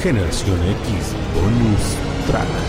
Generación X Bonus Track.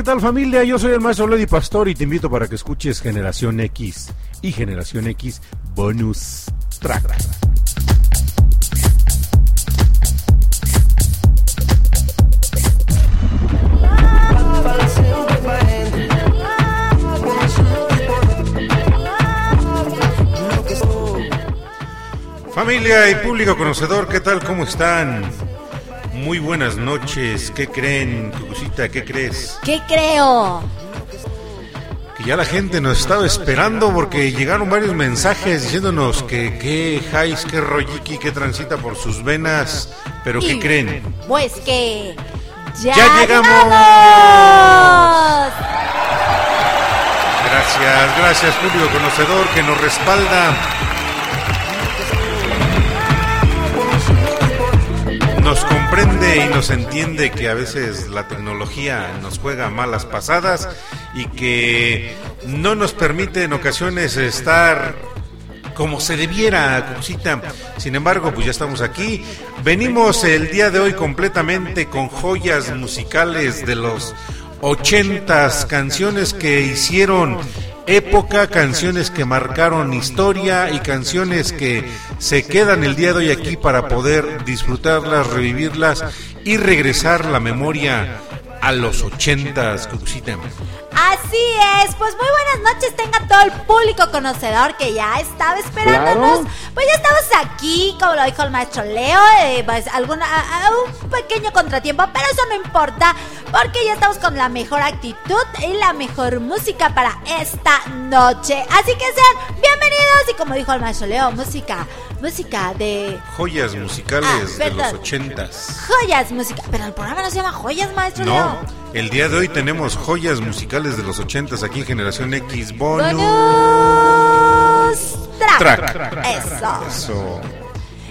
¿Qué tal familia? Yo soy el maestro Lady Pastor y te invito para que escuches Generación X y Generación X Bonus Track. Familia y público conocedor, ¿qué tal? ¿Cómo están? Muy buenas noches. ¿Qué creen, ¿Qué crees? ¿Qué creo? Que ya la gente nos estaba esperando porque llegaron varios mensajes diciéndonos que qué Jais, qué Royiki, qué transita por sus venas. Pero ¿qué creen? Pues que. ¡Ya, ¡Ya llegamos! llegamos! Gracias, gracias público conocedor que nos respalda. Y nos entiende que a veces la tecnología nos juega malas pasadas y que no nos permite en ocasiones estar como se debiera, Cucita. Sin embargo, pues ya estamos aquí. Venimos el día de hoy completamente con joyas musicales de los ochentas, canciones que hicieron época, canciones que marcaron historia y canciones que se quedan el día de hoy aquí para poder disfrutarlas, revivirlas y regresar la memoria a los ochentas, Cuxita. Así es, pues muy buenas noches tenga todo el público conocedor que ya estaba esperándonos. Claro. Pues ya estamos aquí, como lo dijo el maestro Leo, eh, pues alguna, a- a un pequeño contratiempo, pero eso no importa, porque ya estamos con la mejor actitud y la mejor música para esta noche. Así que sean bienvenidos y como dijo el maestro Leo, música, música de Joyas musicales Ah, de los ochentas. joyas, música. Pero el programa no se llama joyas, maestro No, Leo. El día de hoy tenemos joyas musicales de los ochentas aquí en Generación X Bonus. Bonus track. Track. Eso. Eso.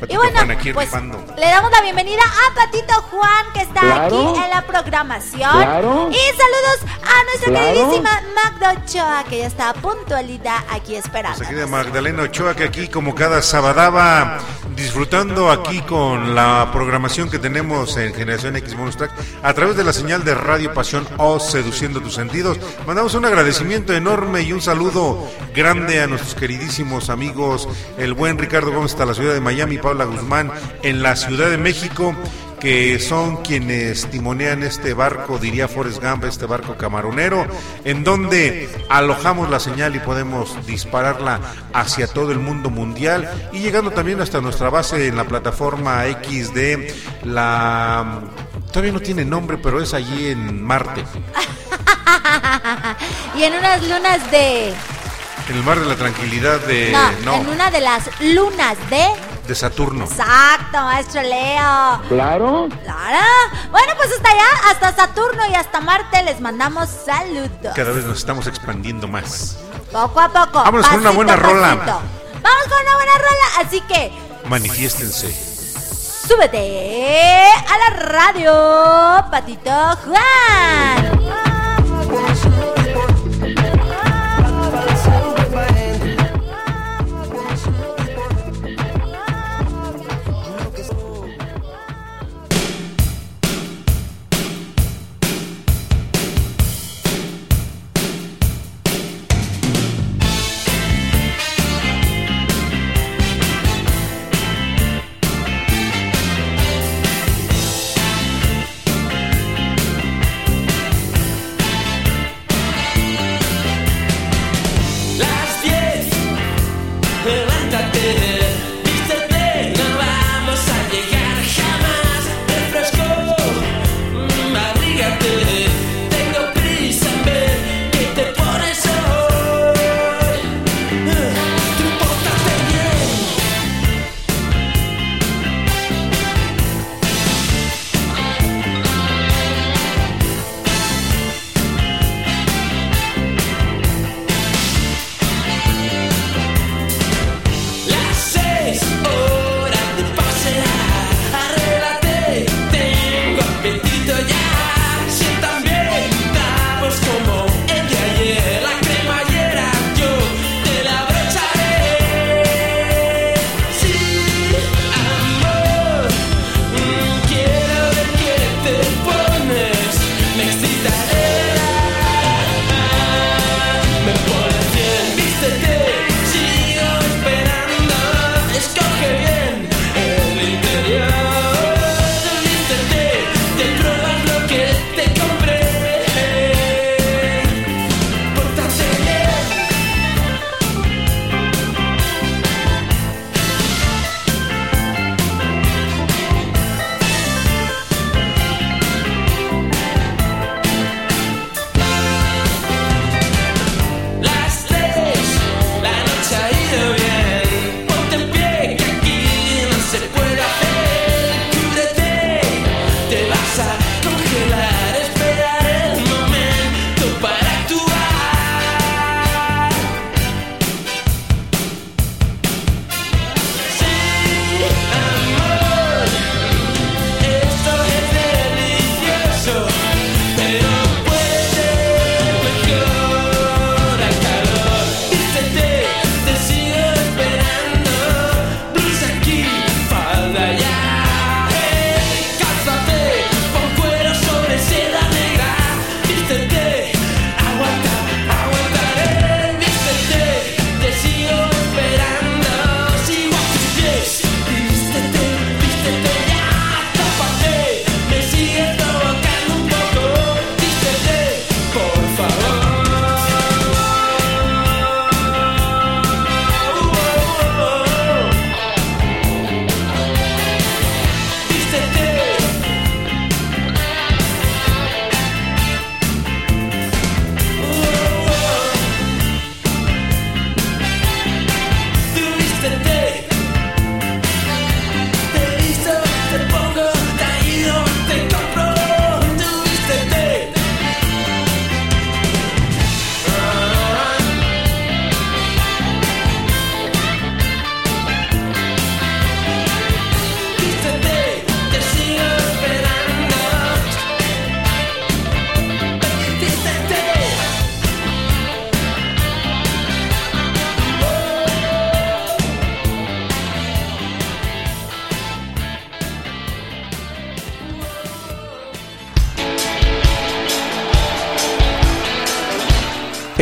Y bueno, Juan aquí pues le damos la bienvenida a Patito Juan que está Claro. aquí en la programación. Claro. Y saludos a nuestra Claro. queridísima Magda Ochoa que ya está puntualidad aquí esperando. Nuestra querida Magdalena Ochoa que aquí como cada sabadaba disfrutando aquí con la programación que tenemos en Generación X Bonus Track a través de la señal de Radio Pasión o Seduciendo tus sentidos. Mandamos un agradecimiento enorme y un saludo grande a nuestros queridísimos amigos, el buen Ricardo Gómez hasta la ciudad de Miami, Paula Guzmán en la Ciudad de México que son quienes timonean este barco, diría Forrest Gump, este barco camaronero, en donde alojamos la señal y podemos dispararla hacia todo el mundo mundial y llegando también hasta nuestra base en la plataforma X de la... Todavía no tiene nombre, pero es allí en Marte, y en unas lunas de. en el mar de la tranquilidad de... no, no, en una de las lunas de. De Saturno. Exacto, maestro Leo. Claro. Claro. Bueno, pues hasta allá, hasta Saturno y hasta Marte les mandamos saludos. Cada vez nos estamos expandiendo más. Poco a poco. Vámonos con una pasito buena rola. pasito. Vamos con una buena rola. Así que Manifiéstense. súbete a la radio, Patito Juan.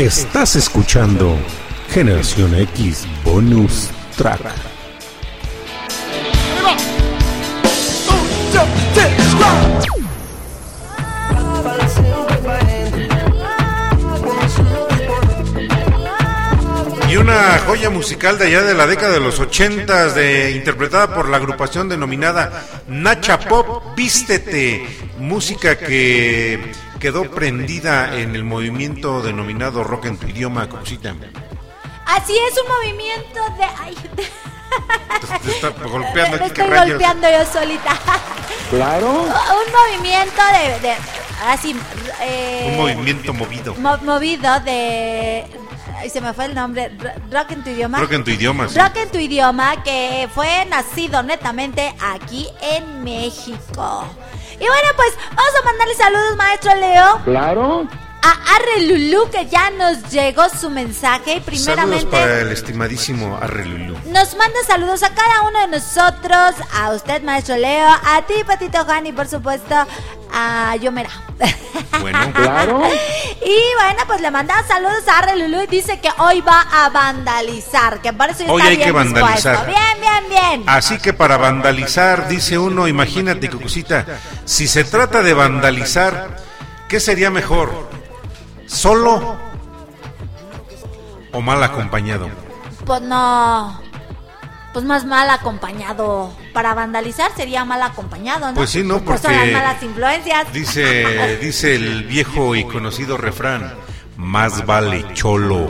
Estás escuchando Generación X Bonus Track. Y una joya musical de allá de la década de los ochentas, de, interpretada por la agrupación denominada Nacha Pop, Vístete, música que quedó prendida en el movimiento denominado rock en tu idioma, cosita. Así es un movimiento de. Ay, Te, te está golpeando me ¿qué estoy rayos? golpeando yo solita. Claro. un movimiento de. de así. eh, Un movimiento movido. mo- movido de. Ay, se me fue el nombre. Ro- Rock en tu idioma. Rock en tu idioma, sí. Rock en tu idioma, que fue nacido netamente aquí en México. Y bueno, pues vamos a mandarle saludos, maestro Leo, Claro. a Arre Lulú, que ya nos llegó su mensaje. Y Saludos primeramente. para el estimadísimo Arrelulú. Nos manda saludos a cada uno de nosotros, a usted, maestro Leo, a ti, Patito Juan, y por supuesto a Yomera. Bueno, Claro. Y bueno, pues le manda saludos a Arre y dice que hoy va a vandalizar, que eso ya Hoy está hay que bien vandalizar. dispuesto. Bien, bien, bien. Así que para vandalizar, dice uno, imagínate, Cucucita, si se trata de vandalizar, ¿qué sería mejor? ¿Solo o mal acompañado? Pues no. Pues más mal acompañado. Para vandalizar sería mal acompañado, ¿no? Pues sí, ¿no? Pues son las Porque malas influencias. Dice, dice el viejo y conocido refrán, más vale cholo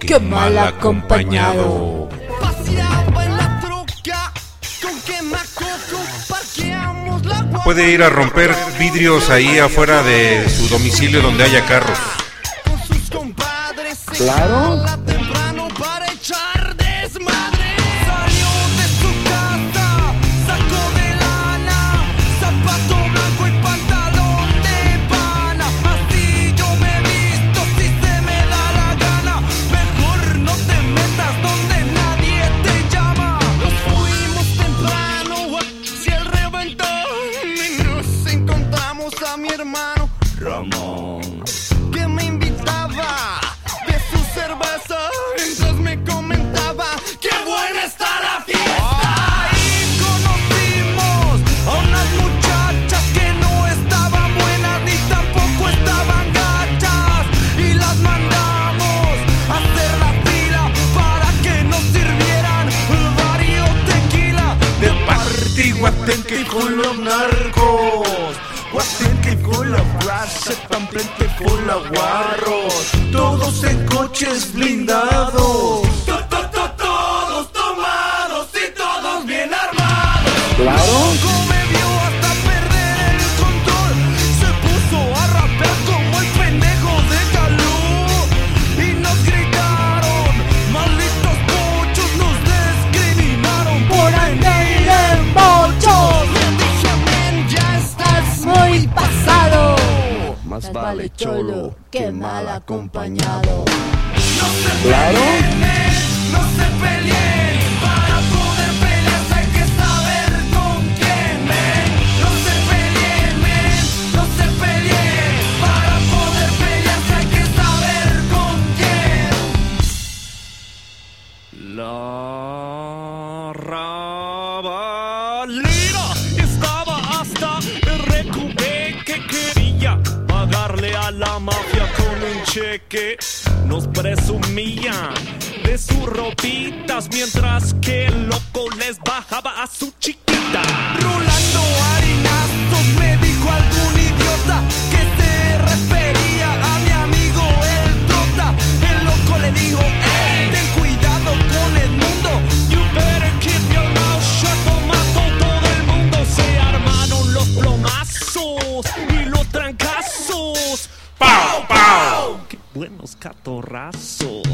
que, Que mal acompañado. Puede ir a romper vidrios ahí afuera de su domicilio donde haya carros. Claro. Narcos. Guatenque con la frase Pamplente con la guarros. Todos en coches blindados. To- to- to- Todos tomados y todos bien armados. Claro. Vale cholo que mal acompañado. No se Claro. peleen, no se peleen Para poder pelear hay que saber con quién men. No se peleen, men, no se peleen Para poder pelear hay que saber con quién La a la mafia con un cheque. Nos presumían de sus ropitas mientras que el loco les bajaba a su chiquita. Rulando harinazos torraço.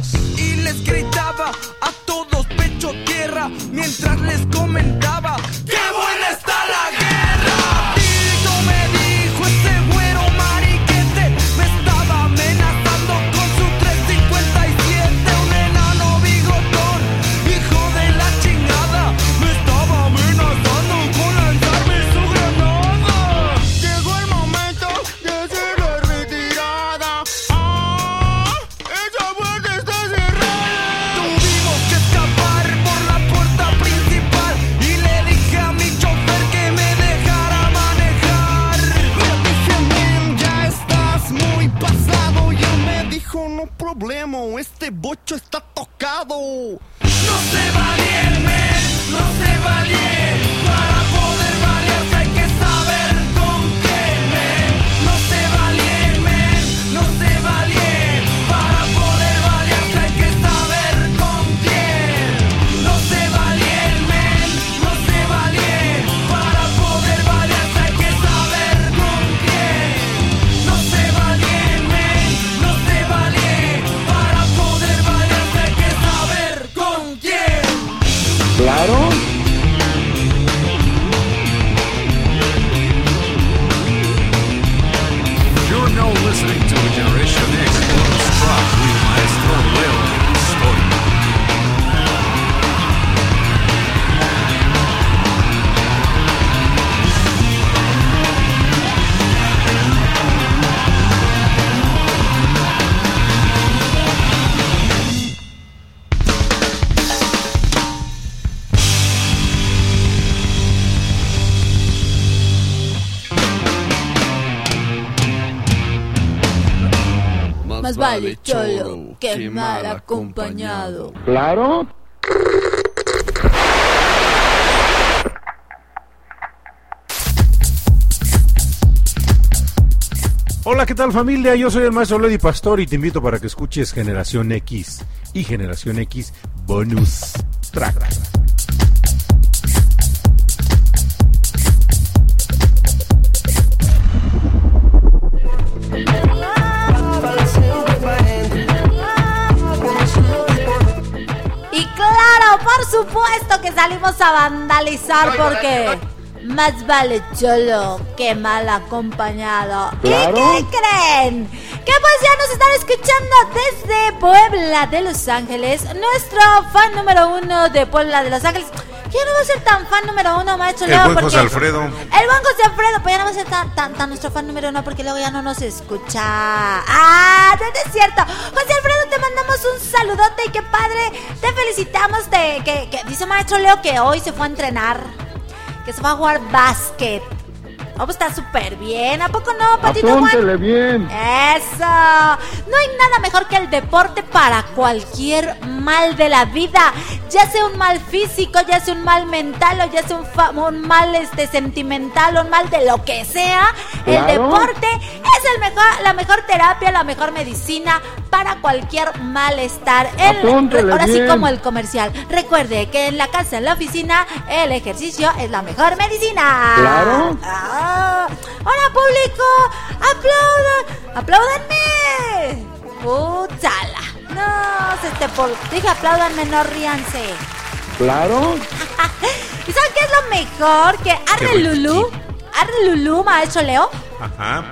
Más vale cholo que mal acompañado. Claro. Hola, ¿qué tal familia? Yo soy el maestro Lady Pastor y te invito para que escuches Generación X y Generación X Bonus Track. Supuesto que salimos a vandalizar porque más vale cholo que mal acompañado. Claro. ¿Y qué creen? Que pues ya nos están escuchando desde Puebla de Los Ángeles. Nuestro fan número uno de Puebla de Los Ángeles. Ya no va a ser tan fan número uno, maestro El Leo. buen porque José Alfredo. El buen José Alfredo, pues ya no va a ser tan, tan, tan nuestro fan número uno porque luego ya no nos escucha. Ah, no es cierto. José Alfredo, te mandamos un saludote y qué padre. Te felicitamos de que, que dice maestro Leo que hoy se fue a entrenar. Que se va a jugar básquet. Oh, pues está súper bien. ¿A poco no, Patito Juan? Apúntele bien. Eso. No hay nada mejor que el deporte para cualquier mal de la vida. Ya sea un mal físico, ya sea un mal mental o ya sea un, fa- un mal este sentimental o un mal de lo que sea. El deporte es el mejor, la mejor terapia, la mejor medicina para cualquier malestar. El- ahora sí bien. como el comercial. Recuerde que en la casa, en la oficina, el ejercicio es la mejor medicina. Claro. Ah, ¡Hola, público! ¡Aplaudan! ¡Apláudanme! ¡Putzala! No, se te por... Dije apláudanme, no ríanse. Claro. ¿Y saben qué es lo mejor? Que Arre Lulú, Arre Lulú, maestro Leo, Ajá.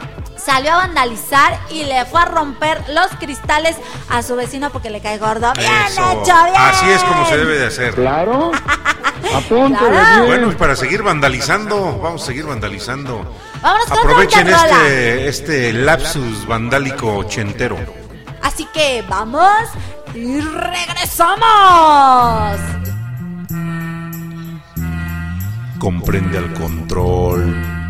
Salió a vandalizar y le fue a romper los cristales a su vecino porque le cae gordo. ¡Bien Eso. hecho, bien! Así es como se debe de hacer. Claro. Apúntele Claro. Bueno, y para seguir vandalizando, vamos a seguir vandalizando. Vámonos con Aprovechen este, este lapsus vandálico ochentero. Así que vamos y regresamos. Comprende al control.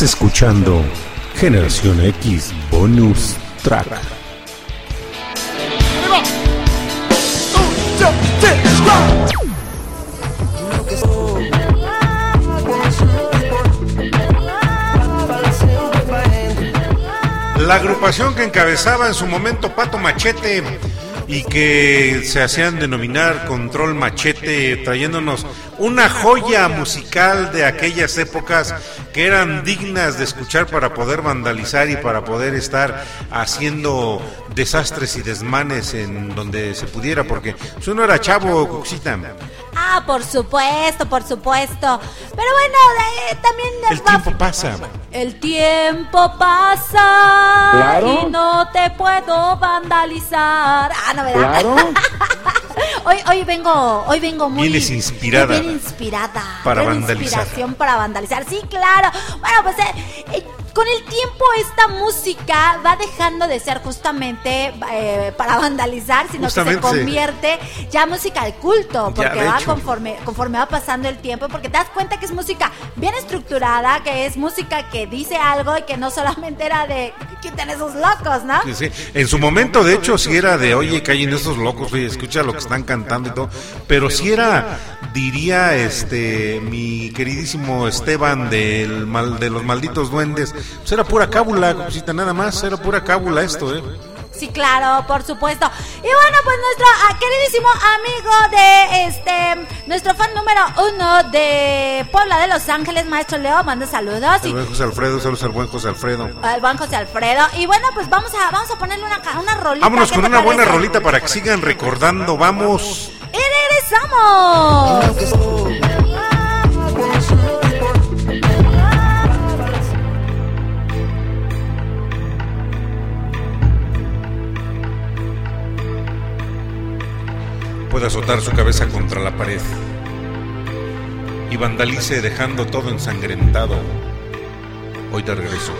Escuchando Generación X Bonus Track. La agrupación que encabezaba en su momento Pato Machete y que se hacían denominar Control Machete, trayéndonos una joya musical de aquellas épocas que eran dignas de escuchar para poder vandalizar y para poder estar haciendo desastres y desmanes en donde se pudiera, porque si uno era chavo, Cuxita, Ah, por supuesto, por supuesto. Pero bueno, eh, también el va- tiempo pasa. El tiempo pasa Claro. y no te puedo vandalizar. Ah, no, ¿verdad? Claro. Hoy, hoy vengo, hoy vengo muy Vienes inspirada. bien inspirada. Para vandalizar. Inspiración para vandalizar. Sí, claro. Bueno, pues eh, eh, con el tiempo esta música va dejando de ser justamente eh, para vandalizar, sino que se convierte ya música de culto, Ya, porque de va hecho. conforme conforme va pasando el tiempo, porque te das cuenta que es música bien estructurada, que es música que dice algo y que no solamente era de quiten esos locos, ¿no? Sí, sí. En su momento, de hecho, sí era de, oye, callen esos locos, oye, escucha lo que están cantando y todo. Pero sí era, diría este, mi queridísimo Esteban del mal, de los malditos duendes, pues era pura cábula, cosita, nada más, era pura cábula esto, ¿eh? Sí, claro, por supuesto. Y bueno, pues nuestro ah, queridísimo amigo de este, nuestro fan número uno de Puebla de Los Ángeles, Maestro Leo, manda saludos. Y buen José Alfredo, saludos al buen José Alfredo. al buen José Alfredo. Y bueno, pues vamos a, vamos a ponerle una, una rolita. Vámonos ¿qué con una buena rolita para que sigan recordando, vamos. ¡Y regresamos! Puede azotar su cabeza contra la pared y vandalice dejando todo ensangrentado. Hoy te regreso.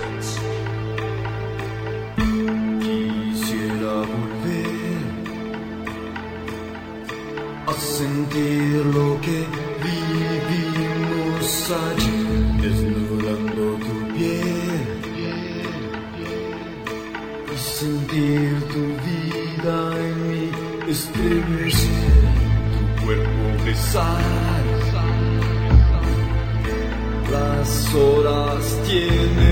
Quisiera volver a sentir lo que Las horas tienen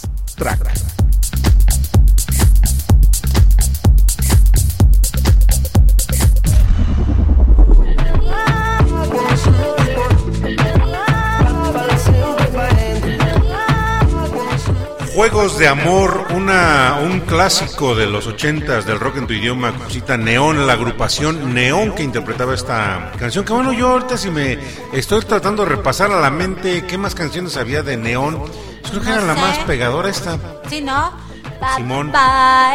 Juegos de Amor, una, un clásico de los ochentas del rock en tu idioma, cosita Neón, la agrupación Neón que interpretaba esta canción. Que bueno, yo ahorita si me estoy tratando de repasar a la mente qué más canciones había de Neón, yo creo que No era la más pegadora esta. Sí, ¿no? Simón. ba,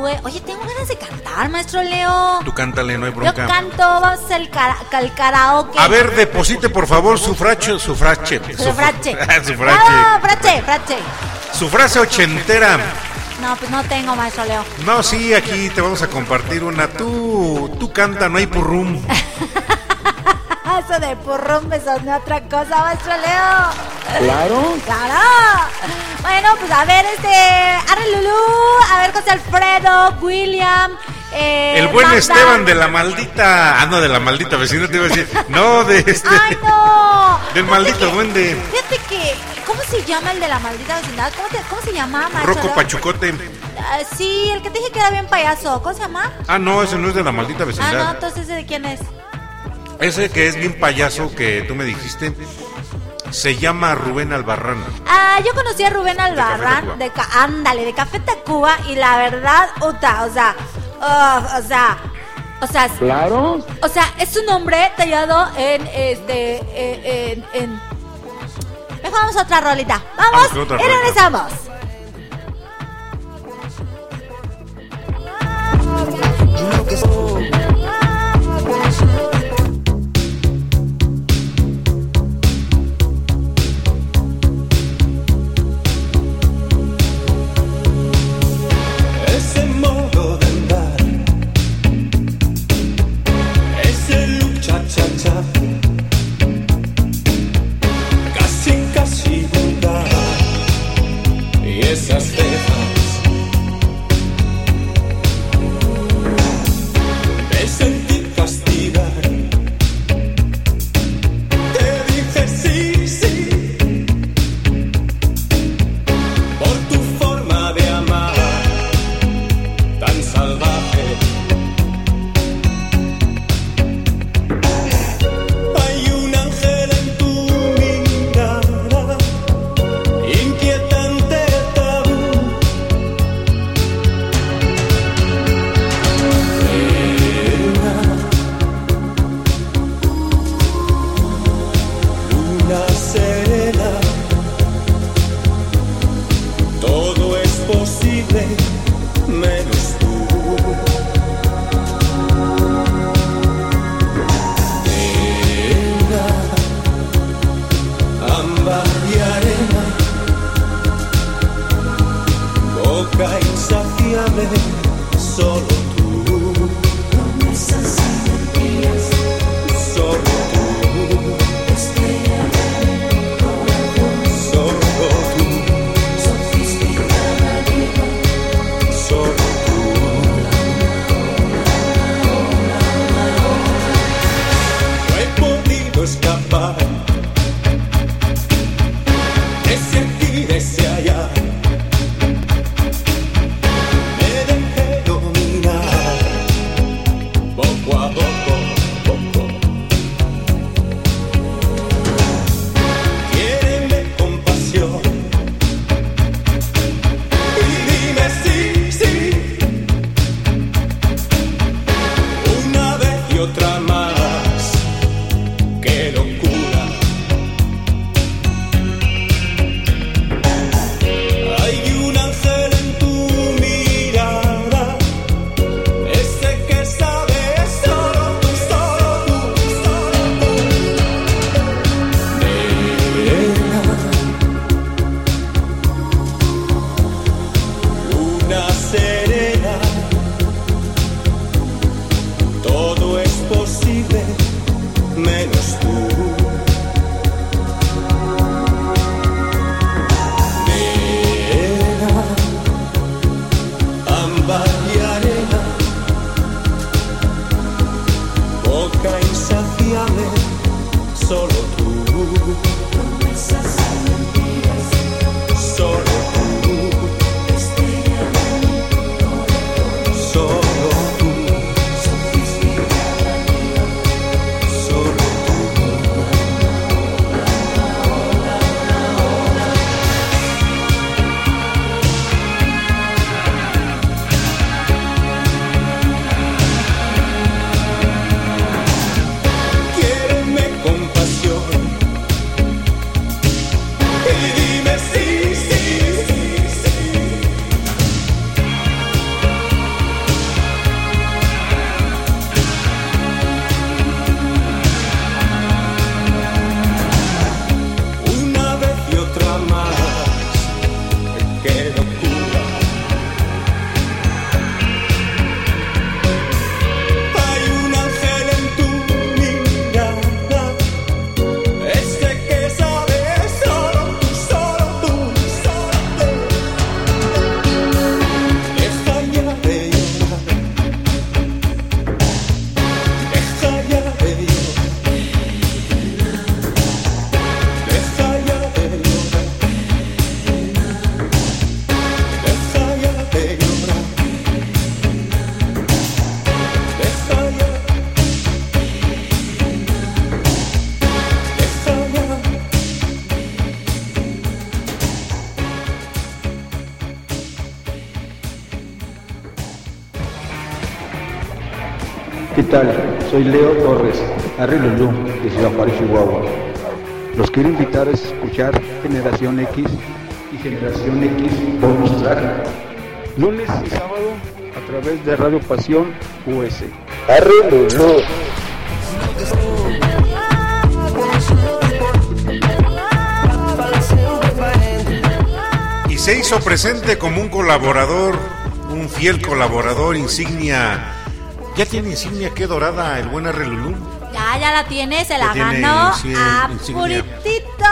ue. Oye, tengo ganas de cantar, maestro Leo. Tú cántale, no hay Yo bronca. canto, vamos al, cara- al karaoke. A ver, deposite por favor su frache, su frache. Su frache. su ¡Bravo, frache. frache, frache! Su frase ochentera. No, pues no tengo, maestro Leo. No, sí, aquí te vamos a compartir una. Tú, tú canta, no hay purrum. Ah, Eso de purrum me sonó otra cosa, maestro Leo. Claro. ¡Claro! Bueno, pues a ver, este. Arre Lulú, a ver, José Alfredo, William. Eh, El buen Magda. Esteban de la maldita. Ah, no, de la maldita vecina te iba a decir. No, de este. ¡Ay, no! Del maldito que- duende. Fíjate que. ¿Cómo se llama el de la maldita vecindad? ¿Cómo, te- cómo se llama, maestro Rocco? Pachucote. Ah, sí, el que te dije que era bien payaso. ¿Cómo se llama? Ah, no, ese no es de la maldita Ah, no, vecindad. entonces ¿ese de quién es? Ese que es bien payaso que tú me dijiste. Se llama Rubén Albarrán. Ah, yo conocí a Rubén Café Albarrán, de, Ca- ándale, de Café Tacuba, y la verdad, uta, o sea, ugh, o sea, o sea, Claro. o sea, es un hombre tallado en, este, en, en, en- Mejor vamos a otra rolita. Vamos, otra y rolita. regresamos. Soy Leo Torres, Arrilulú, de Ciudad Juárez, Chihuahua. Los quiero invitar a escuchar Generación X y Generación X Bonus Track. Lunes y sábado a través de Radio Pasión US. Arrilulú. Y se hizo presente como un colaborador, un fiel colaborador, insignia. Ya tiene insignia, qué dorada, el buen Arrelulú. Ya, ya la tiene, se la ganó a puritito.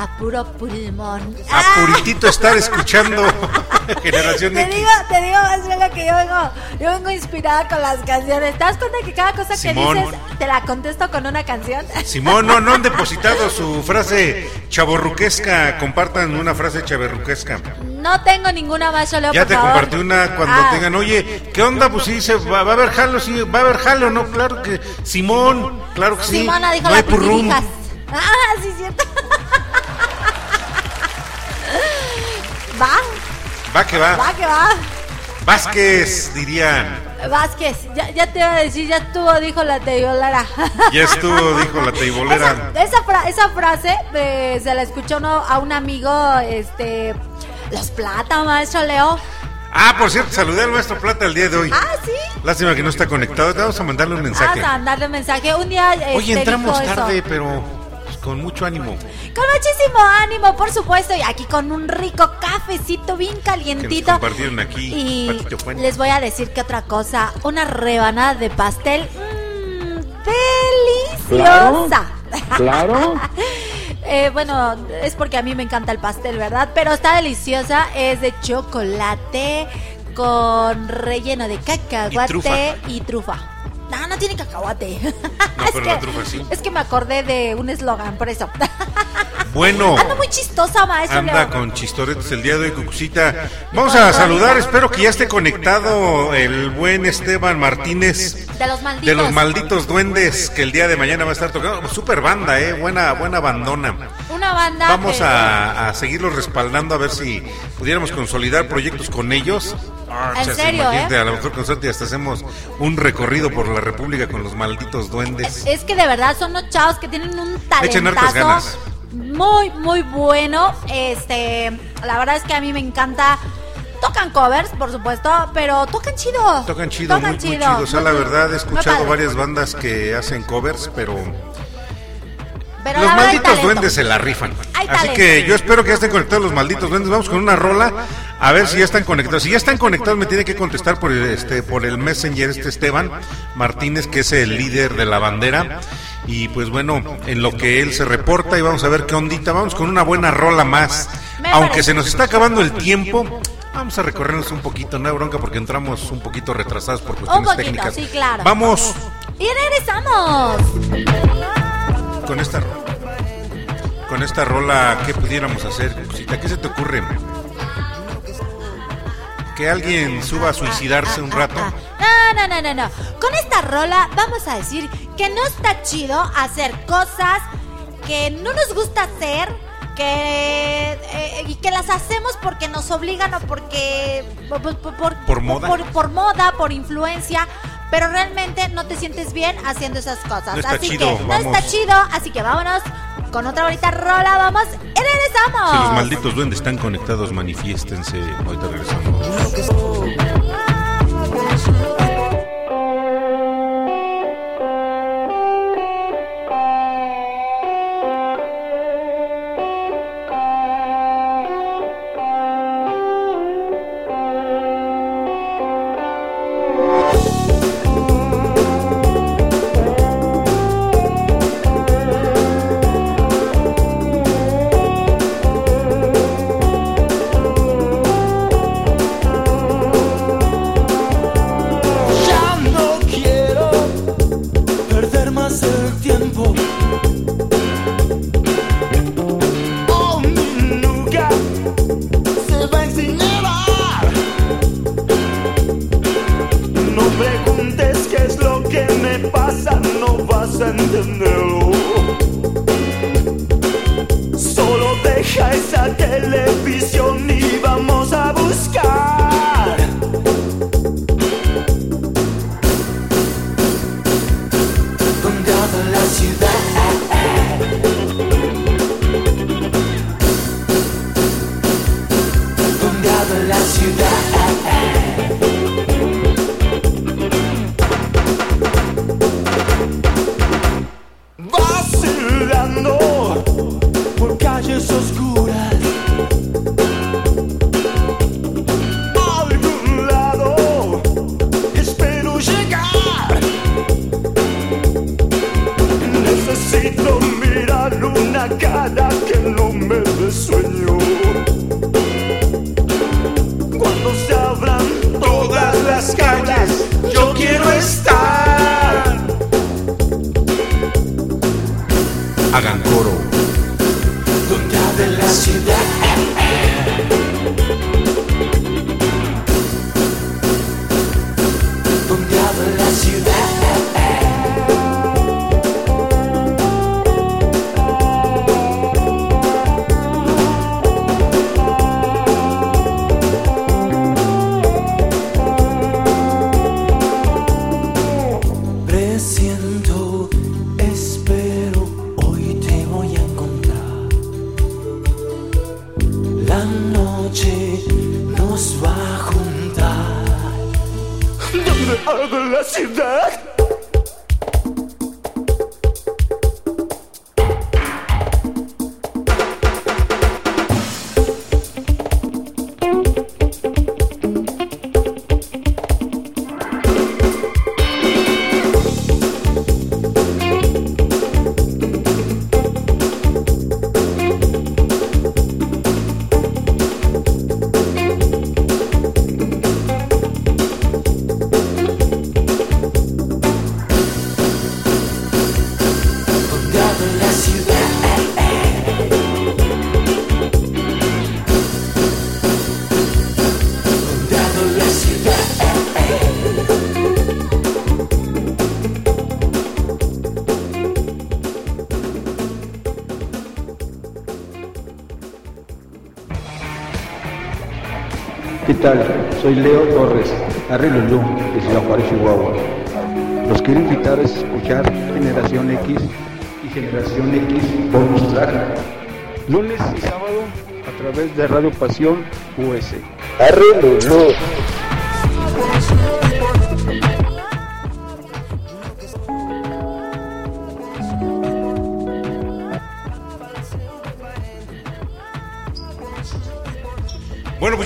A puro pulmón. A puritito estar escuchando Generación Te X. digo, te digo más bien lo que yo vengo, yo vengo inspirada con las canciones. ¿Te das cuenta que cada cosa que dices te la contesto con una canción? Simón, no, no han depositado su frase chaborruquesca. Compartan una frase chaborruquesca. No tengo ninguna más, yo leo, Ya por te favor. compartí una cuando Ah, tengan, oye, ¿qué onda? Pues sí, se va, va a haber jalo, sí, va a haber jalo, ¿no? Claro que, Simón, claro que sí. Simona dijo no la hay purrum. putirijas. Ah, sí, cierto. va, Va que va. va que va. Vázquez, dirían. Vázquez, ya, ya te iba a decir, ya estuvo, dijo la teibolera. Ya estuvo, dijo la teibolera. Esa, esa, fra- esa frase eh, se la escuchó uno- a un amigo, este, Los Plata, maestro Leo. Ah, por cierto, saludé al maestro Plata el día de hoy. Ah, sí. Lástima que no está conectado. Te vamos a mandarle un mensaje. Vamos a mandarle un mensaje. Un día. Este, Oye, entramos eso. tarde, pero pues, con mucho ánimo. Con muchísimo ánimo, por supuesto. Y aquí con un rico cafecito bien Que calientito. compartieron aquí. Y les voy a decir que otra cosa. Una rebanada de pastel. Mmm, deliciosa. Claro. Eh, bueno, es porque a mí me encanta el pastel, ¿verdad? Pero está deliciosa. Es de chocolate con relleno de cacahuate trufa. y trufa. No, no tiene cacahuate. No, es pero que, la trufa sí. Es que me acordé de un eslogan, por eso. Bueno. Ando muy chistosa, maestro Anda Leo. con chistoretes el día de hoy, Cucucita. Vamos a saludar, espero que ya esté conectado el buen Esteban Martínez. De los malditos. De los malditos duendes que el día de mañana va a estar tocando. Super banda, eh, buena, buena bandona. Banda. Vamos a, a seguirlos respaldando a ver si pudiéramos consolidar proyectos con ellos. Ah, En chas, serio, ¿eh? A lo mejor con suerte hasta hacemos un recorrido por la República con los malditos duendes. Es que de verdad son unos chavos que tienen un talentazo ganas. muy, muy bueno. Este, la verdad es que a mí me encanta. Tocan covers, por supuesto, pero tocan chido. Tocan chido, muy, muy chido. O sea, la verdad he escuchado varias bandas que hacen covers, pero Pero los malditos duendes se la rifan. Hay Así talento. que yo espero que ya estén conectados los malditos duendes. Vamos con una rola a ver si ya están conectados. Si ya están conectados me tiene que contestar por el, este por el Messenger este Esteban Martínez que es el líder de la bandera. Y pues bueno, en lo que él se reporta y vamos a ver qué ondita. Vamos con una buena rola más. Aunque se nos está acabando el tiempo. Vamos a recorrernos un poquito, no hay bronca porque entramos un poquito retrasados por Un cuestiones poquito, técnicas. sí, claro. Vamos Y regresamos. Con esta rola. Con esta rola, ¿qué pudiéramos hacer? Cosita, ¿qué se te ocurre? Que alguien suba a suicidarse un rato. No, no, no, no, no. Con esta rola vamos a decir que no está chido hacer cosas que no nos gusta hacer, que eh, y que las hacemos porque nos obligan o porque por, por- por- Por moda. por moda, por influencia. Pero realmente no te sientes bien haciendo esas cosas. No así chido, que no está chido. Así que vámonos con otra bonita rola. Vamos y regresamos. Si los malditos duendes están conectados, manifiéstense. Ahorita regresamos. No vas a entenderlo. Solo deja esa televisión ¿Qué tal? Soy Leo Torres, Arrilulú, de Ciudad Juárez, Chihuahua. Los quiero invitar a escuchar Generación X y Generación X Bonus Track. Lunes y sábado a través de Radio Pasión US. Arrilulú.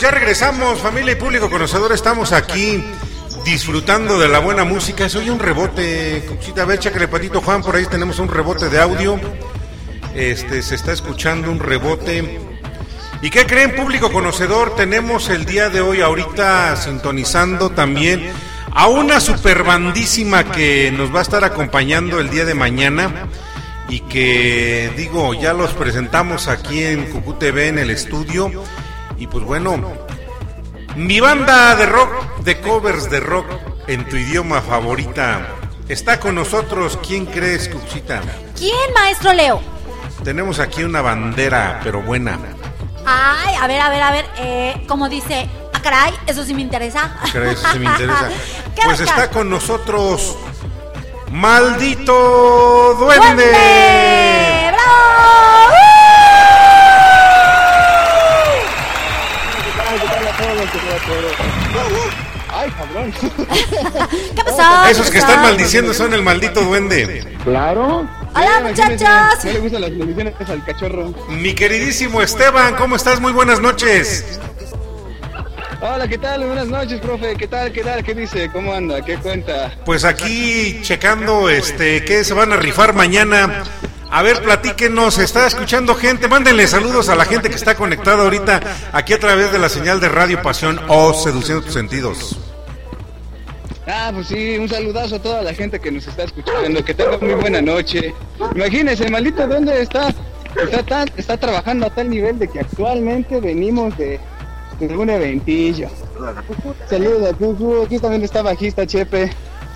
Ya regresamos, familia y público conocedor. Estamos aquí disfrutando de la buena música. Soy un rebote. Conchita, a ver, chácale patito Juan, por ahí tenemos un rebote de audio. Este, se está escuchando un rebote. ¿Y qué creen, público conocedor? Tenemos el día de hoy ahorita sintonizando también a una super bandísima que nos va a estar acompañando el día de mañana y que digo, ya los presentamos aquí en Cucú TV en el estudio y pues bueno, mi banda de rock, de covers de rock en tu idioma favorita está con nosotros. ¿Quién crees, Cuchita? ¿Quién, maestro Leo? Tenemos aquí una bandera, pero buena. Ay, a ver, a ver, a ver. Eh, como dice, ah, caray, eso sí me interesa. ¿Crees? Si me interesa. ¿Qué Pues está con nosotros Maldito Duende. ¡Duende! ¡Bravo! Ay, cabrón. ¿Qué pasó? Esos ¿Qué que pasó? están maldiciendo son el maldito duende. Claro. Hola, muchachos. No le gustan las televisiones al cachorro. Mi queridísimo Esteban, ¿cómo estás? Muy buenas noches. Hola, ¿qué tal? Buenas noches, profe. ¿Qué tal? ¿Qué tal? ¿Qué dice? ¿Cómo anda? ¿Qué cuenta? Pues aquí checando este qué se van a rifar mañana. A ver, platíquenos, está escuchando gente, mándenle saludos a la gente que está conectada ahorita aquí a través de la señal de Radio Pasión o Seduciendo tus sentidos. Ah, pues sí, un saludazo a toda la gente que nos está escuchando. Que tenga muy buena noche. Imagínense, maldito, ¿dónde está? Está, está trabajando a tal nivel de que actualmente venimos de, de algún eventillo. Saludos. Aquí también está bajista Chepe.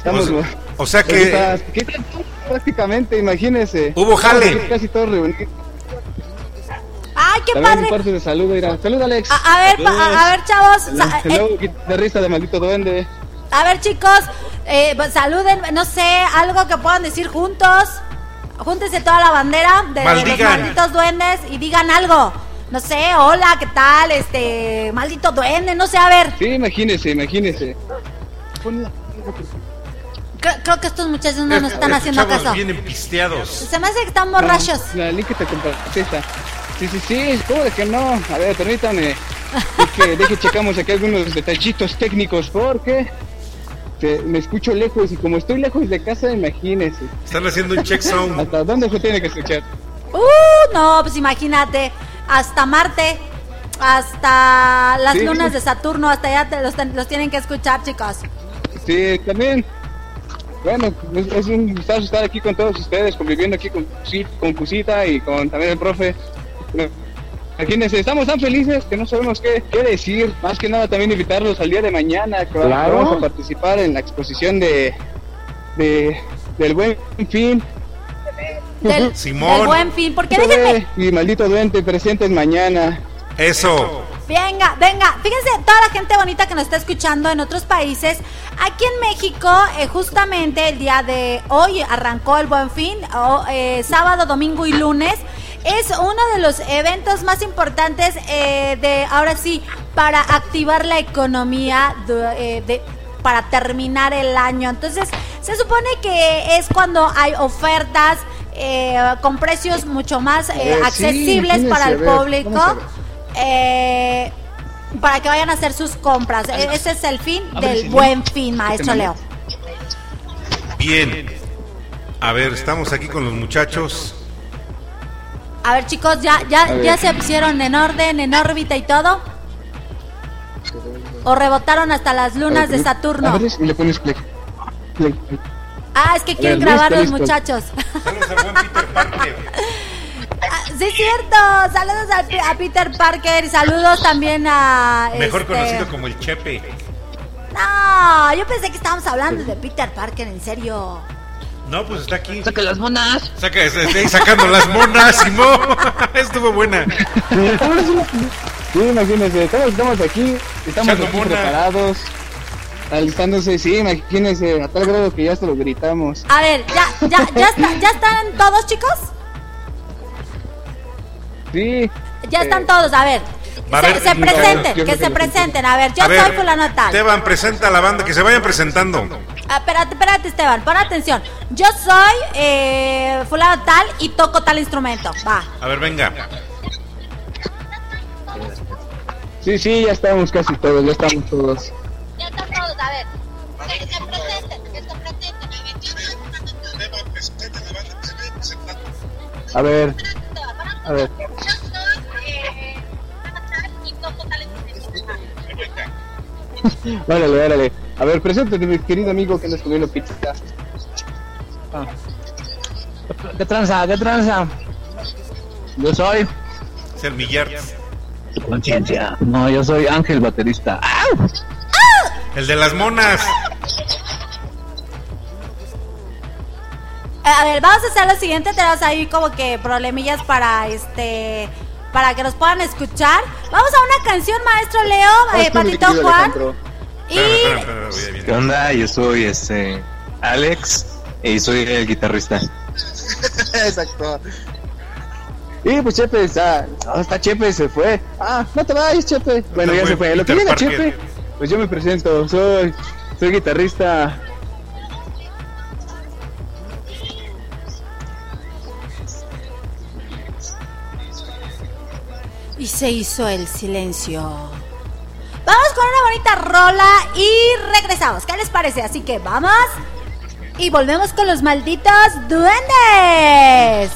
Estamos. O sea- o sea que- ahorita- ¿qué tal? Prácticamente, imagínese. Hubo jale. Casi todos reunidos. Ay, qué También padre. parte de salud, mira. Salud, Alex. A, a ver, pa- a, a ver, chavos. sa- eh, guitarrista de maldito duende. a ver, chicos. eh, pues, saluden, no sé, algo que puedan decir juntos. Júntense toda la bandera de, de los malditos duendes y digan algo. No sé, hola, ¿qué tal? Este, maldito duende, no sé, a ver. Sí, imagínese, imagínese. Creo, creo que estos muchachos no nos están haciendo chavos caso. vienen pisteados. Se me hace que están borrachos. La link que te compartí esta. Sí, sí, sí, ¿cómo de que no? A ver, permítame. Deje, deje checamos aquí algunos detallitos técnicos porque te- me escucho lejos y como estoy lejos de casa, imagínese. Están haciendo un check sound. ¿Hasta dónde se tiene que escuchar? Uh, no, pues imagínate. Hasta Marte, hasta las Sí. lunas de Saturno, hasta allá te los, ten- los tienen que escuchar, chicos. Sí, también. Bueno, es, es un gustazo estar aquí con todos ustedes, conviviendo aquí con, con Cusita y con también el profe. Imagínense, estamos tan felices que no sabemos qué, qué decir. Más que nada también invitarlos al día de mañana que Claro. vamos a participar en la exposición de, de del buen fin. Del, Simón. del buen fin. Porque déjenme. Y maldito duende presentes mañana. Eso. Venga, venga, fíjense, toda la gente bonita que nos está escuchando en otros países. Aquí en México, eh, justamente el día de hoy arrancó el Buen Fin, o, eh, sábado, domingo y lunes. Es uno de los eventos más importantes eh, de, ahora sí, para activar la economía de- eh, de- para terminar el año. Entonces, se supone que es cuando hay ofertas eh, con precios mucho más eh, sí, accesibles para el público. Eh, para que vayan a hacer sus compras. E- Ese es el fin del buen fin, maestro. Leo. Bien. A ver, estamos aquí con los muchachos. A ver, chicos, ya, ya, ya se pusieron en orden, en órbita y todo. O rebotaron hasta las lunas de Saturno. Abres y le pones play. Play. Ah, es que quieren grabar los listo. muchachos. Saludos al buen Peter Parker. Sí, es cierto. Saludos a, Peter Parker y saludos también a. Mejor este- conocido como el Chepe. No, yo pensé que estábamos hablando de Peter Parker, en serio. No, pues está aquí. Saca las monas. Saca, está ahí sacando las monas, Simón. Estuvo buena. Sí, imagínense, todos estamos aquí, estamos aquí mona. preparados, alistándose, sí, imagínense, a tal grado que ya hasta lo gritamos. A ver, ya, ya, ya, está- ya están todos, chicos. Sí, Ya están Eh, todos, a ver. a Se, se presenten, yo que se presenten. A ver, yo A ver, soy fulano tal. Esteban, presenta a la banda, que se vayan presentando. Ah, espérate, espérate, Esteban, pon atención. Yo soy eh, fulano tal y toco tal instrumento. Va. A ver, venga. sí, sí, ya estamos casi todos, ya estamos todos. Ya están todos, a ver. Que se presenten, que se presenten. A ver, a ver, Yo soy órale, órale. A ver, preséntate, mi querido amigo que andas comiendo pizza. Ah. ¿Qué tranza? ¿Qué tranza? Yo soy. Millar. Conciencia. No, yo soy Ángel, baterista. ¡Au! El de las monas. Eh, A ver, vamos a hacer lo siguiente, tenemos ahí como que problemillas para este para que nos puedan escuchar. Vamos a una canción, maestro Leo, eh, Patito Juan. Y. ¿Qué onda? Yo soy este Alex y soy el guitarrista. Exacto. Y pues Chepe está, ah, está Chepe, se fue. Ah, no te vayas, Chepe. Bueno, ya se fue. Lo que llega. Chepe, pues yo me presento, soy, soy guitarrista. Y se hizo el silencio. Vamos con una bonita rola y regresamos. ¿Qué les parece? Así que vamos. Y volvemos con los malditos duendes.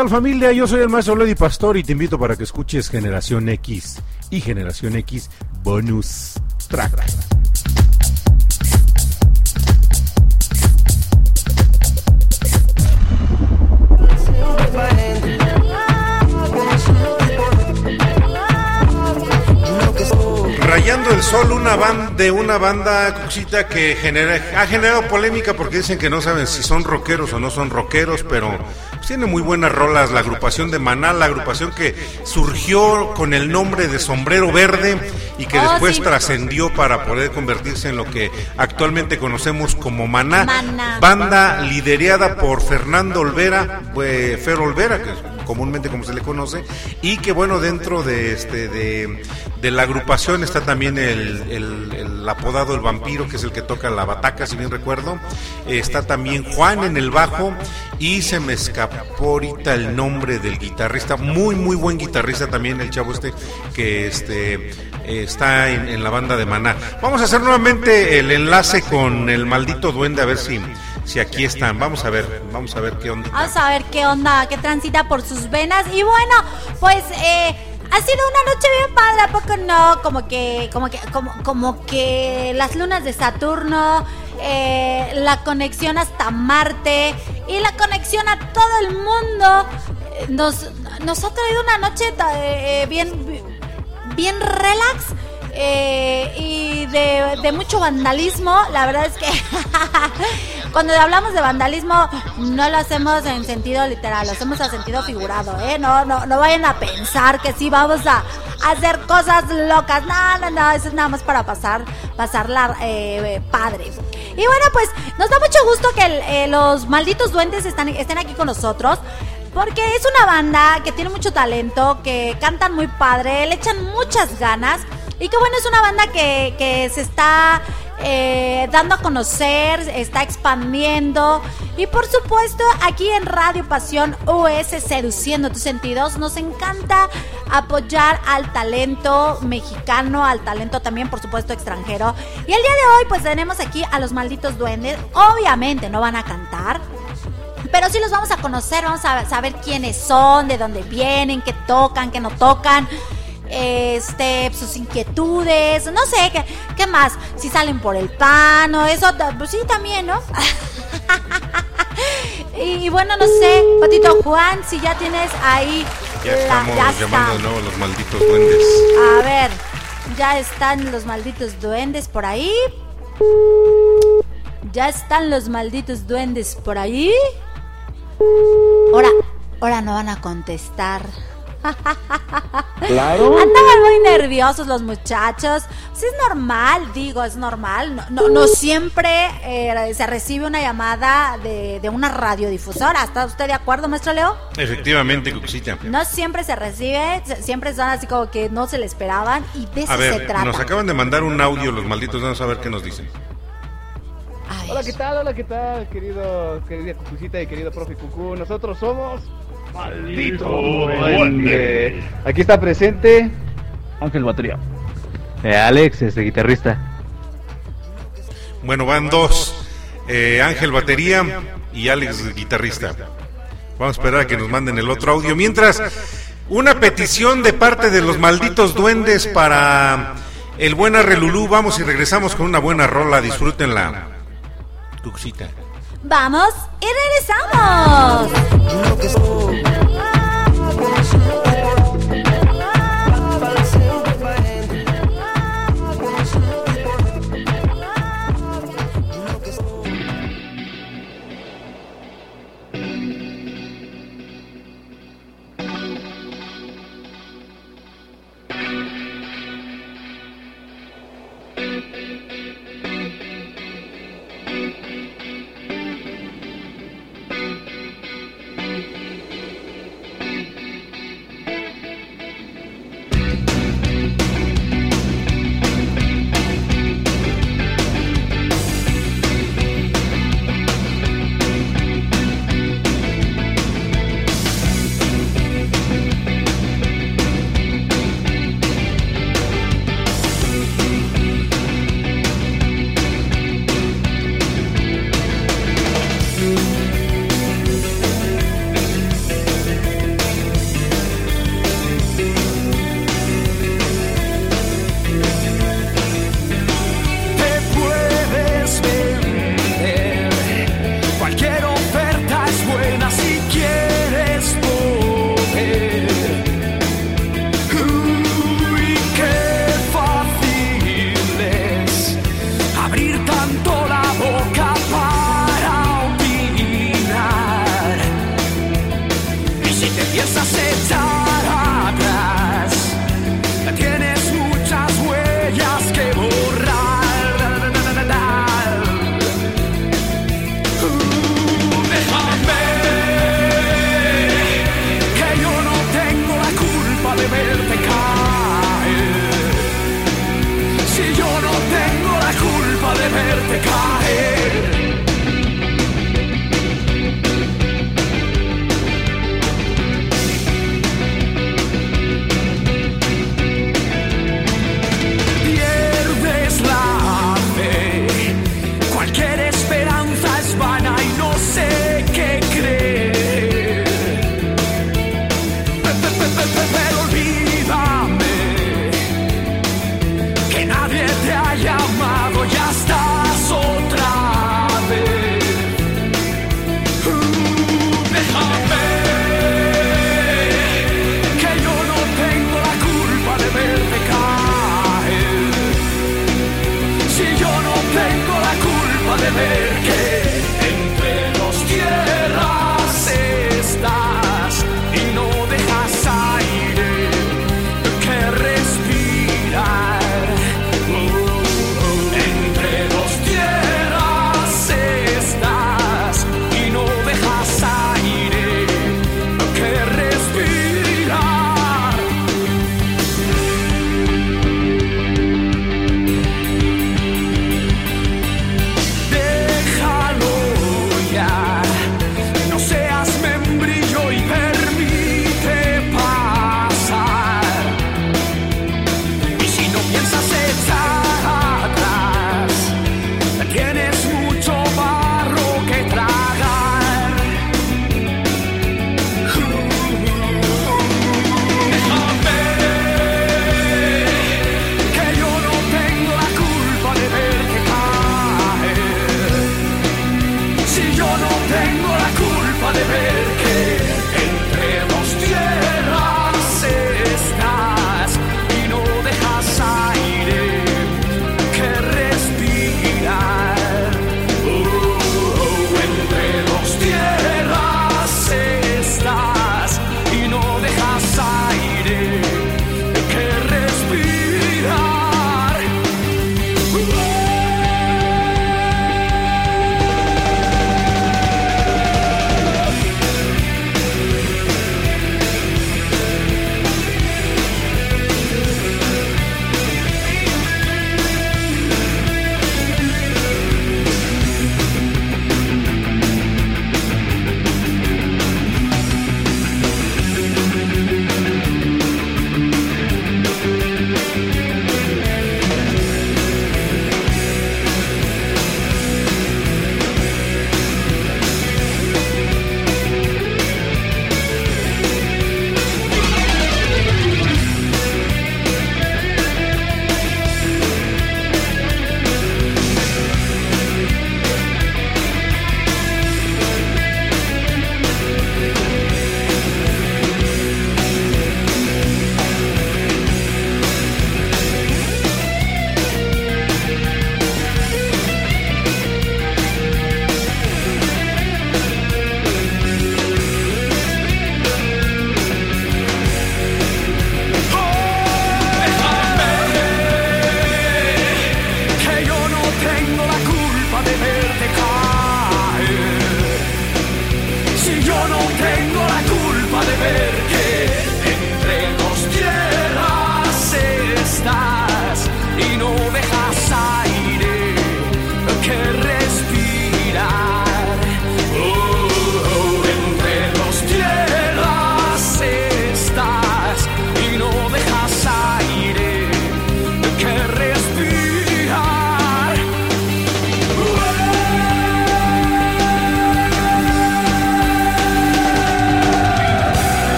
Tal familia? Yo soy el maestro Lady Pastor y te invito para que escuches Generación X y Generación X Bonus Track. Rayando el Sol, una banda de una banda Cuxita, que genera, ha generado polémica porque dicen que no saben si son rockeros o no son rockeros, pero tiene muy buenas rolas la agrupación de Maná, la agrupación que surgió con el nombre de Sombrero Verde y que Oh, después sí. trascendió para poder convertirse en lo que actualmente conocemos como Maná, Maná. banda liderada por Fernando Olvera, eh, Fer Olvera, que es comúnmente como se le conoce, y que bueno, dentro de este de, de la agrupación está también el, el- apodado El Vampiro, que es el que toca la bataca, si bien recuerdo. Está también Juan en el bajo, y se me escapó ahorita el nombre del guitarrista, muy muy buen guitarrista también, el chavo este, que este está en, en la banda de Maná. Vamos a hacer nuevamente el enlace con el maldito duende, a ver si, si aquí están. Vamos a ver, vamos a ver qué onda. Vamos a ver qué onda, qué transita por sus venas. Y bueno, pues eh, ha sido una noche bien padre, ¿a poco no? Como que, como que, como, como que las lunas de Saturno, eh, la conexión hasta Marte y la conexión a todo el mundo eh, nos, nos ha traído una noche bien, bien relax. Eh, y de, de mucho vandalismo, la verdad es que cuando hablamos de vandalismo no lo hacemos en sentido literal, lo hacemos en sentido figurado, ¿eh? No, no, no vayan a pensar que sí vamos a hacer cosas locas, no, no, no, eso es nada más para pasar, pasarla eh, padre. Y bueno, pues nos da mucho gusto que el- eh, los malditos duendes están, estén aquí con nosotros. Porque es una banda que tiene mucho talento, que cantan muy padre, le echan muchas ganas. Y que bueno, es una banda que, que se está eh, dando a conocer, está expandiendo. Y por supuesto, aquí en Radio Pasión US, seduciendo tus sentidos, nos encanta apoyar al talento mexicano, al talento también, por supuesto, extranjero. Y el día de hoy, pues tenemos aquí a los malditos duendes. Obviamente no van a cantar. Pero sí los vamos a conocer, vamos a saber quiénes son, de dónde vienen, qué tocan, qué no tocan. Este, sus inquietudes, no sé, ¿qué, qué más? Si salen por el pan o eso, pues sí, también, ¿no? y, y bueno, no sé, Patito Juan, si ya tienes ahí... Ya la- estamos ya llamando de nuevo los malditos duendes. A ver, ya están los malditos duendes por ahí. Ya están los malditos duendes por ahí. Ahora, ahora no van a contestar. Claro. Andaban muy nerviosos los muchachos. Sí, es normal, digo, es normal. No, no, no siempre eh, se recibe una llamada de, de una radiodifusora. ¿Está usted de acuerdo, maestro Leo? Efectivamente, Cucusita. No siempre se recibe, se- siempre son así como que no se le esperaban y de eso A se ver, trata. nos acaban de mandar un audio los malditos, vamos a ver qué nos dicen. Hola, ¿qué tal? Hola, ¿qué tal, querido, querida Cucucita y querido profe Cucú? Nosotros somos... Maldito Duende. Aquí está presente Ángel Batería. Eh, Alex, este guitarrista. Bueno, van dos. eh, Ángel Batería y Alex Guitarrista. Vamos a esperar a que nos manden el otro audio. Mientras, una petición de parte de los malditos duendes para el buen Arrelulú. Vamos y regresamos con una buena rola. Disfrútenla. Cucusita. Vamos y regresamos.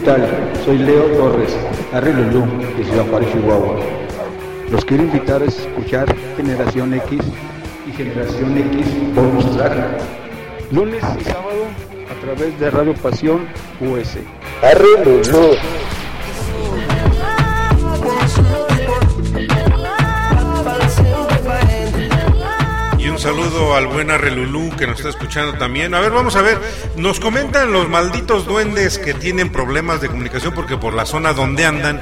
Tal? Soy Leo Torres, Arrilulú, de Ciudad Juárez, Chihuahua. Los quiero invitar a escuchar Generación X y Generación X Bonus Track. Lunes y sábado a través de Radio Pasión US. Arrilulú. Saludo al buen Arrelulú que nos está escuchando también. A ver, vamos a ver. Nos comentan los malditos duendes que tienen problemas de comunicación porque por la zona donde andan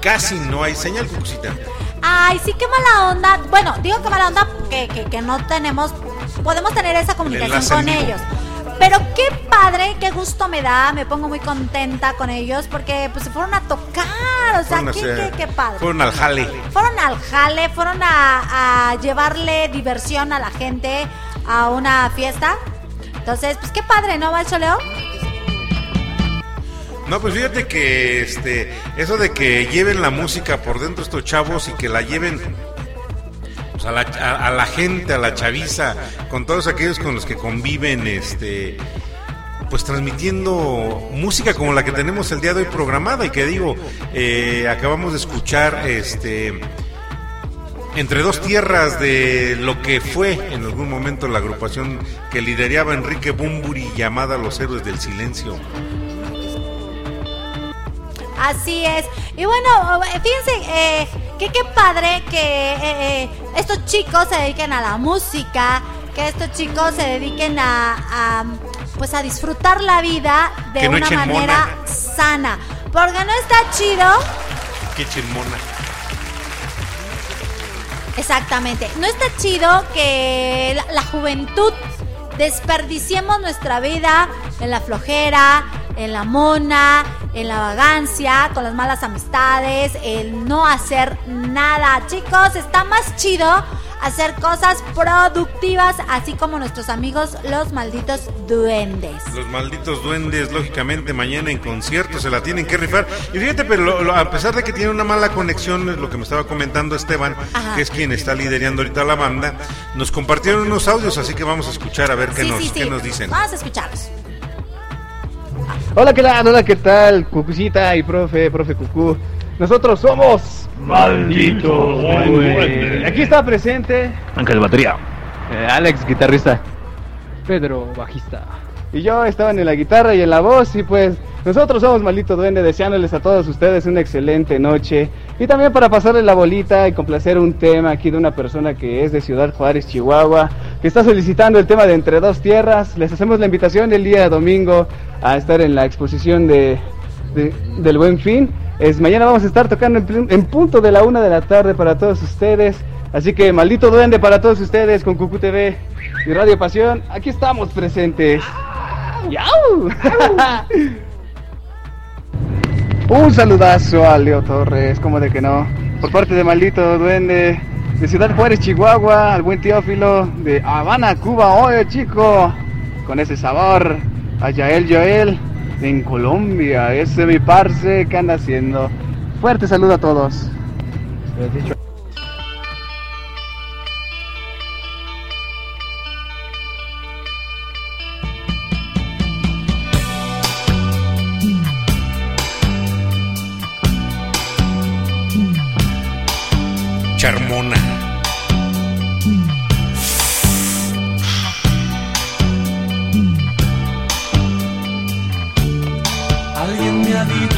casi no hay señal, Cucucita. Ay, sí, qué mala onda. Bueno, digo que mala onda que, que, que no tenemos, podemos tener esa comunicación con vivo. Pero qué padre, qué gusto me da, me pongo muy contenta con ellos porque pues se fueron a tocar, o sea, qué, qué, qué padre. Fueron al jale. Fueron al jale, fueron a, a llevarle diversión a la gente a una fiesta. Entonces, pues qué padre, ¿no, Balcho Leo? No, pues fíjate que este eso de que lleven la música por dentro estos chavos y que la lleven pues, a, la, gente, a la chaviza, con todos aquellos con los que conviven, este pues transmitiendo música como la que tenemos el día de hoy programada y que digo, eh, acabamos de escuchar este entre dos tierras de lo que fue en algún momento la agrupación que lideraba Enrique Bumburi llamada Los Héroes del Silencio. Así es. Y bueno, fíjense eh, que qué padre que eh, eh, estos chicos se dediquen a la música, que estos chicos se dediquen a, a, pues a disfrutar la vida de Que una manera mona. sana. Porque no está chido. Qué chimona. Exactamente. No está chido que la, la juventud desperdiciemos nuestra vida en la flojera, en la mona, en la vagancia, con las malas amistades, el no hacer nada. Chicos, está más chido hacer cosas productivas, así como nuestros amigos los malditos duendes. Los malditos duendes, lógicamente, mañana en concierto se la tienen que rifar. Y fíjate, pero lo- lo- a pesar de que tiene una mala conexión, es lo que me estaba comentando Esteban, Ajá. que es quien está liderando ahorita la banda, nos compartieron unos audios, así que vamos a escuchar a ver qué, Sí, nos, sí, qué nos dicen. Vamos a escucharlos. Hola, ¿qué tal? Hola, ¿qué tal? Cucucita y profe, profe Cucú. Nosotros somos Malditos Duendes. Aquí está presente Ángel Batería. eh, Alex, guitarrista. Pedro, bajista. Y yo estaban en la guitarra y en la voz y pues nosotros somos Maldito Duende deseándoles a todos ustedes una excelente noche y también para pasarle la bolita y complacer un tema aquí de una persona que es de Ciudad Juárez, Chihuahua, que está solicitando el tema de Entre Dos Tierras. Les hacemos la invitación el día domingo a estar en la exposición de, de- del Buen Fin. Es, mañana vamos a estar tocando en, punto de la una de la tarde para todos ustedes. Así que Maldito Duende para todos ustedes con Cucu TV y Radio Pasión. Aquí estamos presentes. ¡Yau! Un saludazo a Leo Torres, como de que no, por parte de Maldito Duende, de Ciudad Juárez, Chihuahua, al buen Teófilo, de Habana, Cuba, oye chico, con ese sabor, a Yael Joel, en Colombia, ese mi parce, ¿qué anda haciendo? Fuerte saludo a todos.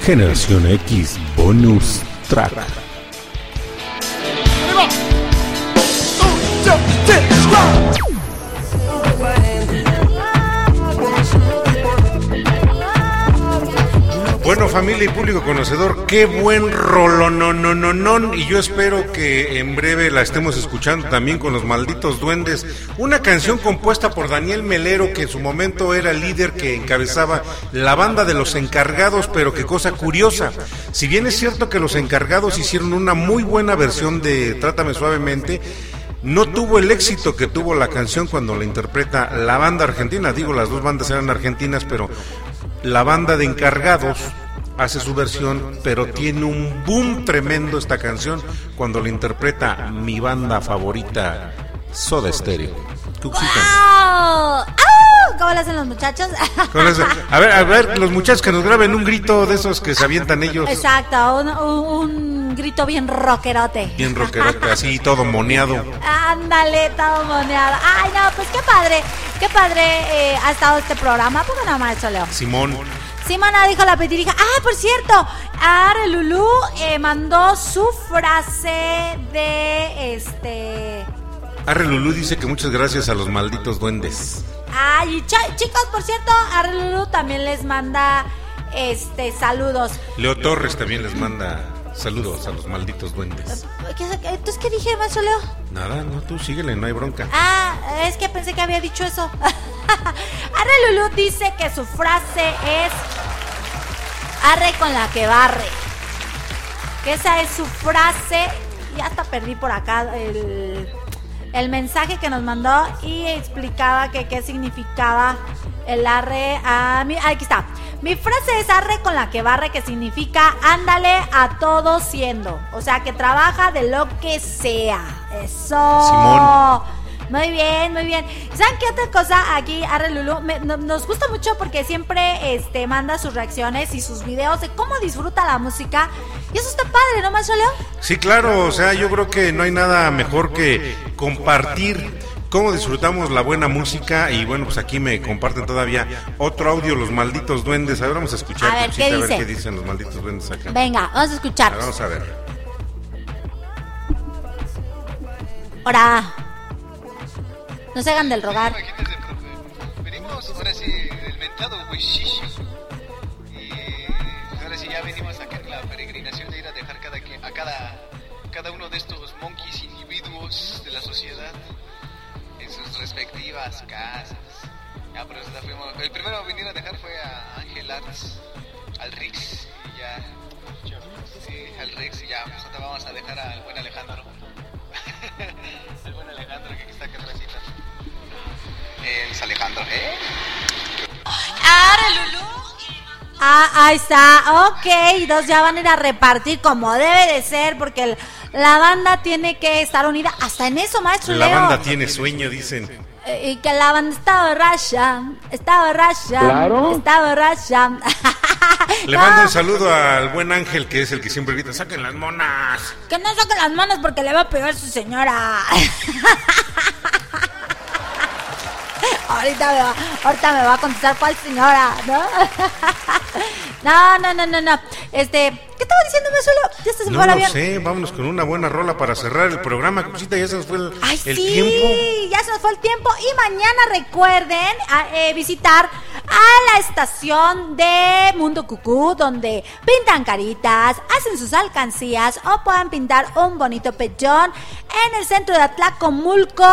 Generación X Bonus Track. Bueno, familia y público conocedor, qué buen rolo, no. Y yo espero que en breve la estemos escuchando también con los malditos duendes. Una canción compuesta por Daniel Melero, que en su momento era el líder que encabezaba la banda de los encargados, pero qué cosa curiosa. Si bien es cierto que los encargados hicieron una muy buena versión de Trátame Suavemente, no tuvo el éxito que tuvo la canción cuando la interpreta la banda argentina. Digo, las dos bandas eran argentinas, pero la banda de encargados hace su versión, pero tiene un boom tremendo esta canción cuando la interpreta mi banda favorita, Soda Stereo. ¡Au! ¿Cómo lo hacen los muchachos? A ver, a ver, los muchachos que nos graben un grito de esos que se avientan ellos, Exacto, un, un- un grito bien rockerote. bien rockerote, así todo moneado. Ándale, todo moneado. Ay, no, pues qué padre, qué padre eh, ha estado este programa. ¿Por qué no, maestro Leo? Simón, Simona dijo la petirija. Ah, por cierto, Are Lulú eh, mandó su frase de este. Arre Lulú dice que muchas gracias a los malditos duendes. Ay, y cha- chicos, por cierto, Are Lulú también les manda este saludos. Leo Torres también les manda saludos a los malditos duendes. ¿Qué- qué- Entonces, ¿qué dije, maestro Leo? Nada, no, tú síguele, no hay bronca. Ah, es que pensé que había dicho eso. Arre Lulú dice que su frase es arre con la que barre. Que esa es su frase. Y hasta perdí por acá el, el mensaje que nos mandó y explicaba que qué significaba el arre a mi. Aquí está. Mi frase es arre con la que barre, que significa ándale a todo siendo. O sea, que trabaja de lo que sea. Eso. Muy bien, muy bien. ¿Saben qué otra cosa aquí, Arre Lulu? Me- no- nos gusta mucho porque siempre este, manda sus reacciones y sus videos de cómo disfruta la música. Y eso está padre, ¿no, Maestro Leo? Sí, claro, o sea, yo creo que no hay nada mejor que compartir cómo disfrutamos la buena música y bueno, pues aquí me comparten todavía otro audio, los malditos duendes. A ver, vamos a escuchar, A ver, Conchita, ¿qué a ver dice? qué dicen los malditos duendes acá. Venga, vamos a escuchar. Vamos a ver. Ahora. No se hagan del rogar. Imagínense, profe. Venimos ahora sí del mentado Hueshishi. Y ahora sí ya venimos acá en la peregrinación de ir a dejar cada a cada, cada uno de estos monkeys individuos de la sociedad en sus respectivas casas. Ya, por eso la fuimos. El primero a venir a dejar fue a Ángel Arts, al Rix. Y ya. Sí, al Rix. Y ya, pues ahora vamos a dejar al buen Alejandro. Es Alejandro, ¿eh? Ah, ahí está. Ok, dos ya van a ir a repartir como debe de ser porque el- la banda tiene que estar unida. Hasta en eso, Maestro La Leo. banda tiene sueño, dicen. Eh, Y que la banda está borracha, está borracha, Claro. está borracha. Le No, mando un saludo al buen Ángel, que es el que siempre grita, saquen las monas. Que no saque las manos porque le va a pegar su señora. ahorita, me va, ahorita me va a contestar cuál señora, ¿no? no, no, no, no, no. Este, ¿qué estaba diciendo solo? Ya se No fue sé, vámonos con una buena rola para cerrar el programa. Cosita, ya se nos fue el, Ay, el sí, tiempo. ya se nos fue el tiempo. Y mañana recuerden a- eh, visitar a la estación de Mundo Cucú, donde pintan caritas, hacen sus alcancías o puedan pintar un bonito pechón en el centro de Atlacomulco,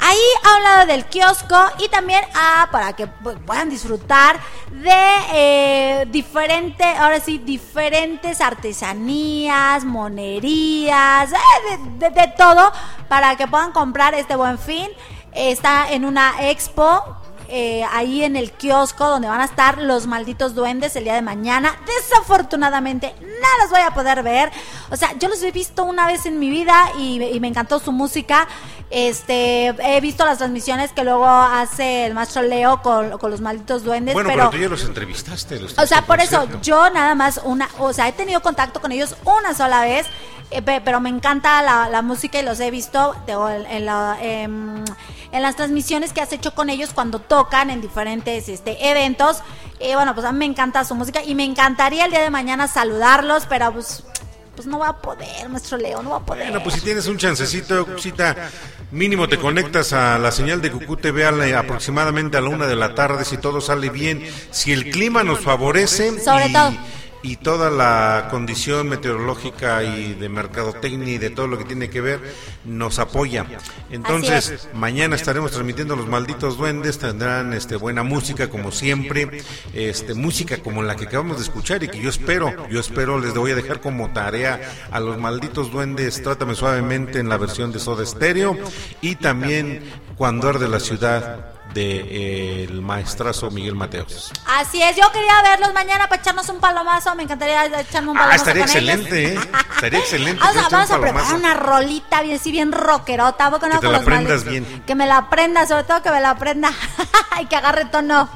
ahí a un lado del kiosco y también ah, para que puedan disfrutar de eh, diferentes, ahora sí, diferentes artesanías, monerías, eh, de, todo para que puedan comprar este buen fin. Está en una expo eh, ahí en el kiosco donde van a estar los malditos duendes el día de mañana. Desafortunadamente no los voy a poder ver. O sea, yo los he visto una vez en mi vida y, y me encantó su música. Este, he visto las transmisiones que luego hace el maestro Leo con, con los malditos duendes, Bueno, pero, pero, tú ya los entrevistaste. los o sea, por eso yo nada más una, o sea, he tenido contacto con ellos una sola vez, eh, pe- pero me encanta la, la música y los he visto en, la, em, en las transmisiones que has hecho con ellos cuando tocan en diferentes este, eventos. Y bueno, pues a mí me encanta su música y me encantaría el día de mañana saludarlos, pero pues, pues no va a poder, maestro Leo, no va a poder. Bueno, pues si tienes un chancecito, cita, mínimo te conectas a la señal de Cucú TV a la- aproximadamente a la una de la tarde, si todo sale bien, si el clima nos favorece Sobre y, todo. Y toda la condición meteorológica y de mercadotecnia y de todo lo que tiene que ver nos apoya. Entonces, mañana estaremos transmitiendo Los Malditos Duendes, tendrán este buena música como siempre, este música como la que acabamos de escuchar y que yo espero, yo espero les voy a dejar como tarea a Los Malditos Duendes, Trátame suavemente en la versión de Soda Stereo y también Cuando arde la ciudad de eh, el maestrazo Miguel Mateos. Así es, yo quería verlos mañana para echarnos un palomazo, me encantaría echarme un palomazo Ah, estaría con ellos. excelente, ¿eh? Estaría excelente. Vamos a, vamos preparar una rolita bien, sí, bien rockerota. ¿a poco no Que te la aprendas bien. Que me la aprenda, sobre todo que me la aprenda. y que agarre tono.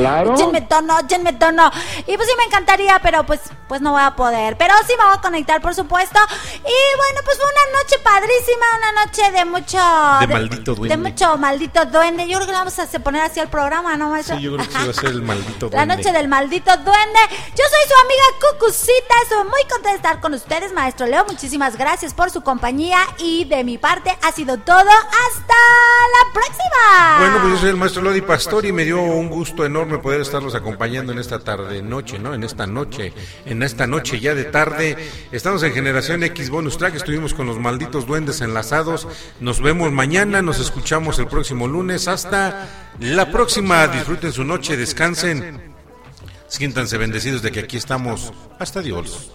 Claro. Échenme tono, échenme tono. Y pues sí me encantaría, pero pues, pues no voy a poder. Pero sí me voy a conectar, por supuesto. Y bueno, pues fue una noche padrísima, una noche de mucho... De maldito duende. De mucho maldito duende. Yo creo que le vamos a poner así el programa, ¿no, maestro? Sí, yo creo que sí va a ser el maldito La duende. noche del maldito duende. Yo soy su amiga Cucucita. Estoy muy contenta de estar con ustedes, maestro Leo. Muchísimas gracias por su compañía. Y de mi parte ha sido todo. Hasta la próxima. Bueno, pues yo soy el maestro Lodi Pastor y me dio un gusto enorme poder estarlos acompañando en esta tarde noche, ¿no? En esta noche, en esta noche ya de tarde. Estamos en Generación X Bonus Track, estuvimos con los malditos duendes enlazados. Nos vemos mañana, nos escuchamos el próximo lunes. Hasta la próxima. Disfruten su noche, descansen. Siéntanse bendecidos de que aquí estamos. Hasta Dios.